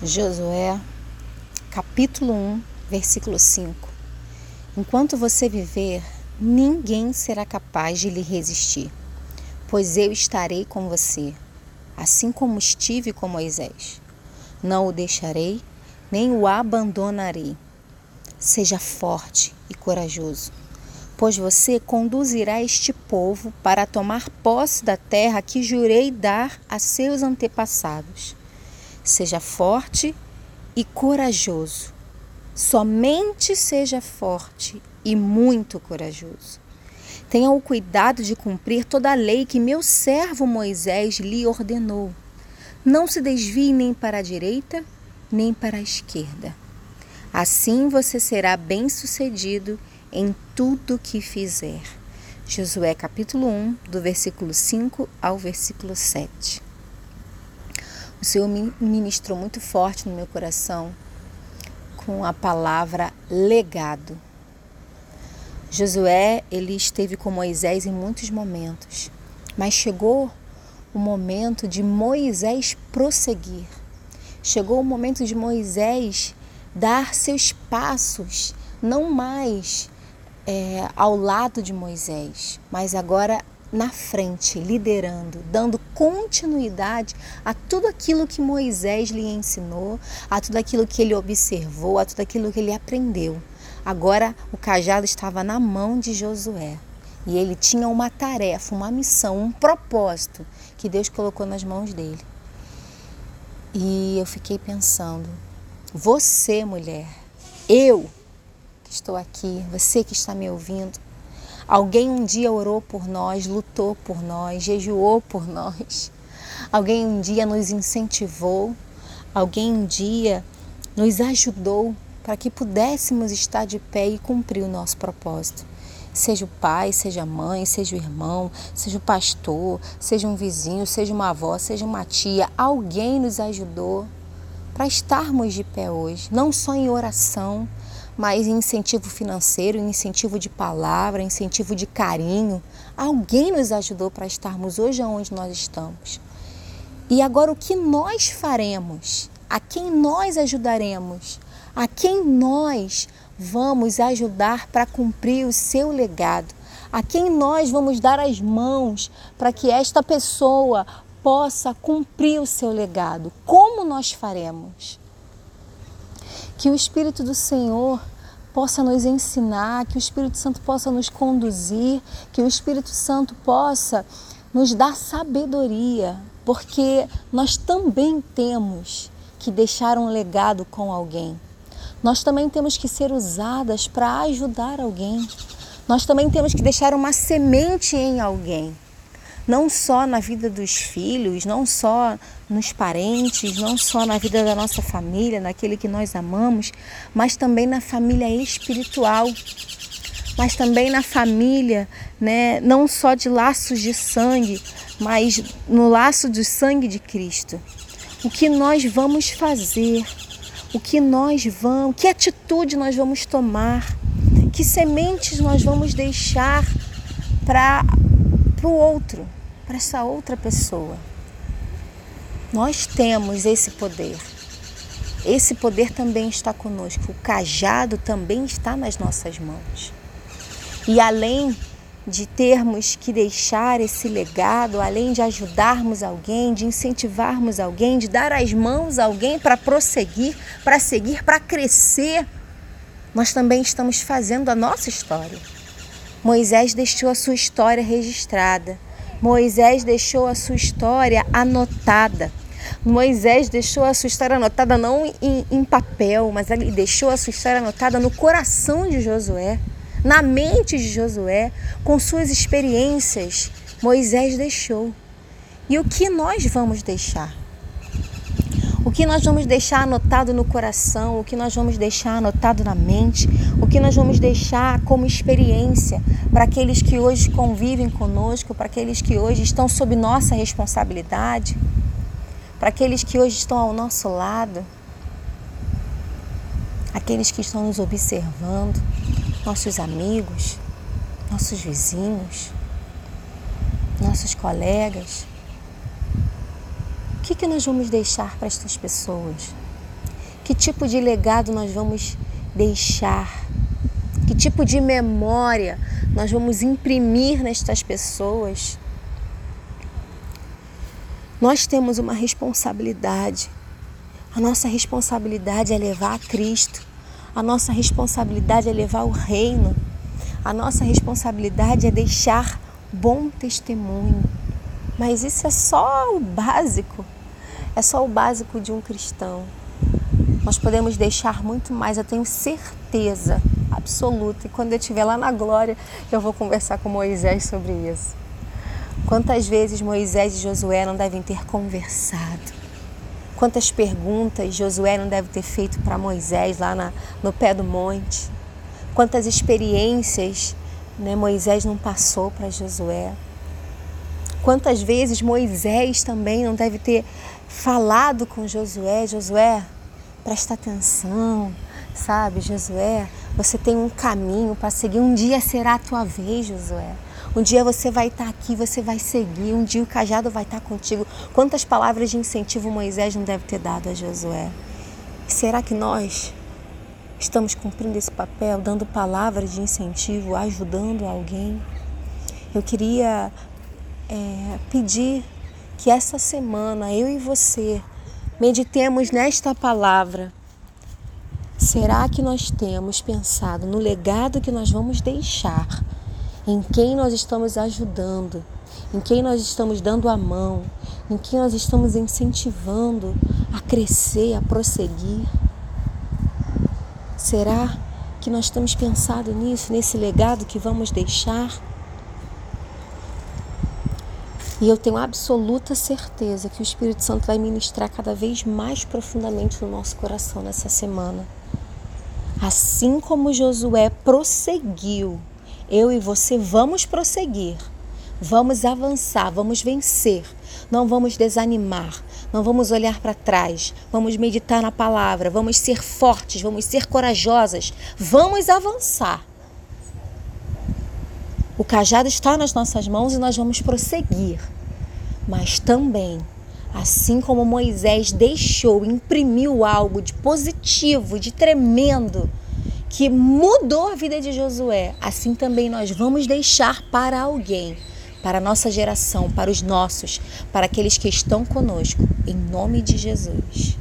Josué, capítulo 1, versículo 5. Enquanto você viver, ninguém será capaz de lhe resistir, pois eu estarei com você, assim como estive com Moisés. Não o deixarei, nem o abandonarei. Seja forte e corajoso, pois você conduzirá este povo para tomar posse da terra que jurei dar a seus antepassados. Seja forte e corajoso. Somente seja forte e muito corajoso. Tenha o cuidado de cumprir toda a lei que meu servo Moisés lhe ordenou. Não se desvie nem para a direita, nem para a esquerda. Assim você será bem-sucedido em tudo que fizer. Josué capítulo 1, do versículo 5 ao versículo 7. O Senhor ministrou muito forte no meu coração com a palavra legado. Josué, ele esteve com Moisés em muitos momentos, mas chegou o momento de Moisés prosseguir. Chegou o momento de Moisés dar seus passos, não mais é, ao lado de Moisés, mas agora na frente, liderando, dando continuidade a tudo aquilo que Moisés lhe ensinou, a tudo aquilo que ele observou, a tudo aquilo que ele aprendeu. Agora o cajado estava na mão de Josué e ele tinha uma tarefa, uma missão, um propósito que Deus colocou nas mãos dele. E eu fiquei pensando, você, mulher, eu que estou aqui, você que está me ouvindo, Alguém um dia orou por nós, lutou por nós, jejuou por nós. Alguém um dia nos incentivou. Alguém um dia nos ajudou para que pudéssemos estar de pé e cumprir o nosso propósito. Seja o pai, seja a mãe, seja o irmão, seja o pastor, seja um vizinho, seja uma avó, seja uma tia, alguém nos ajudou para estarmos de pé hoje, não só em oração, mas incentivo financeiro, incentivo de palavra, incentivo de carinho. Alguém nos ajudou para estarmos hoje onde nós estamos. E agora o que nós faremos? A quem nós ajudaremos? A quem nós vamos ajudar para cumprir o seu legado? A quem nós vamos dar as mãos para que esta pessoa possa cumprir o seu legado? Como nós faremos? Que o Espírito do Senhor possa nos ensinar, que o Espírito Santo possa nos conduzir, que o Espírito Santo possa nos dar sabedoria, porque nós também temos que deixar um legado com alguém. Nós também temos que ser usadas para ajudar alguém. Nós também temos que deixar uma semente em alguém não só na vida dos filhos, não só nos parentes, não só na vida da nossa família, naquele que nós amamos, mas também na família espiritual, mas também na família, né, não só de laços de sangue, mas no laço de sangue de Cristo. O que nós vamos fazer? O que nós vamos, que atitude nós vamos tomar? Que sementes nós vamos deixar para o outro? para essa outra pessoa. Nós temos esse poder. Esse poder também está conosco. O cajado também está nas nossas mãos. E além de termos que deixar esse legado, além de ajudarmos alguém, de incentivarmos alguém, de dar as mãos a alguém para prosseguir, para seguir, para crescer, nós também estamos fazendo a nossa história. Moisés deixou a sua história registrada. Moisés deixou a sua história anotada. Moisés deixou a sua história anotada não em, em, papel, mas ele deixou a sua história anotada no coração de Josué, na mente de Josué, com suas experiências. Moisés deixou. E o que nós vamos deixar? Que nós vamos deixar anotado no coração, o que nós vamos deixar anotado na mente, o que nós vamos deixar como experiência para aqueles que hoje convivem conosco, para aqueles que hoje estão sob nossa responsabilidade, para aqueles que hoje estão ao nosso lado, aqueles que estão nos observando, nossos amigos, nossos vizinhos, nossos colegas que, que nós vamos deixar para estas pessoas? Que tipo de legado nós vamos deixar? Que tipo de memória nós vamos imprimir nestas pessoas? Nós temos uma responsabilidade. A nossa responsabilidade é levar a Cristo. A nossa responsabilidade é levar o reino. A nossa responsabilidade é deixar bom testemunho. Mas isso é só o básico. É só o básico de um cristão. Nós podemos deixar muito mais, eu tenho certeza absoluta. E quando eu estiver lá na glória, eu vou conversar com Moisés sobre isso. Quantas vezes Moisés e Josué não devem ter conversado? Quantas perguntas Josué não deve ter feito para Moisés lá na, no pé do monte? Quantas experiências né, Moisés não passou para Josué? Quantas vezes Moisés também não deve ter falado com Josué? Josué, presta atenção, sabe? Josué, você tem um caminho para seguir. Um dia será a tua vez, Josué. Um dia você vai estar aqui, você vai seguir. Um dia o cajado vai estar contigo. Quantas palavras de incentivo Moisés não deve ter dado a Josué? Será que nós estamos cumprindo esse papel, dando palavras de incentivo, ajudando alguém? Eu queria é, pedir que essa semana eu e você meditemos nesta palavra. Será que nós temos pensado no legado que nós vamos deixar em quem nós estamos ajudando, em quem nós estamos dando a mão, em quem nós estamos incentivando a crescer, a prosseguir. Será que nós temos pensado nisso, nesse legado que vamos deixar? E eu tenho absoluta certeza que o Espírito Santo vai ministrar cada vez mais profundamente no nosso coração nessa semana. Assim como Josué prosseguiu eu e você vamos prosseguir, vamos avançar, vamos vencer, não vamos desanimar, não vamos olhar para trás, vamos meditar na palavra, vamos ser fortes, vamos ser corajosas, vamos avançar. O cajado está nas nossas mãos e nós vamos prosseguir, mas também Assim como Moisés deixou, imprimiu algo de positivo, de tremendo que mudou a vida de Josué, assim também nós vamos deixar para alguém, para a nossa geração, para os nossos, para aqueles que estão conosco, em nome de Jesus.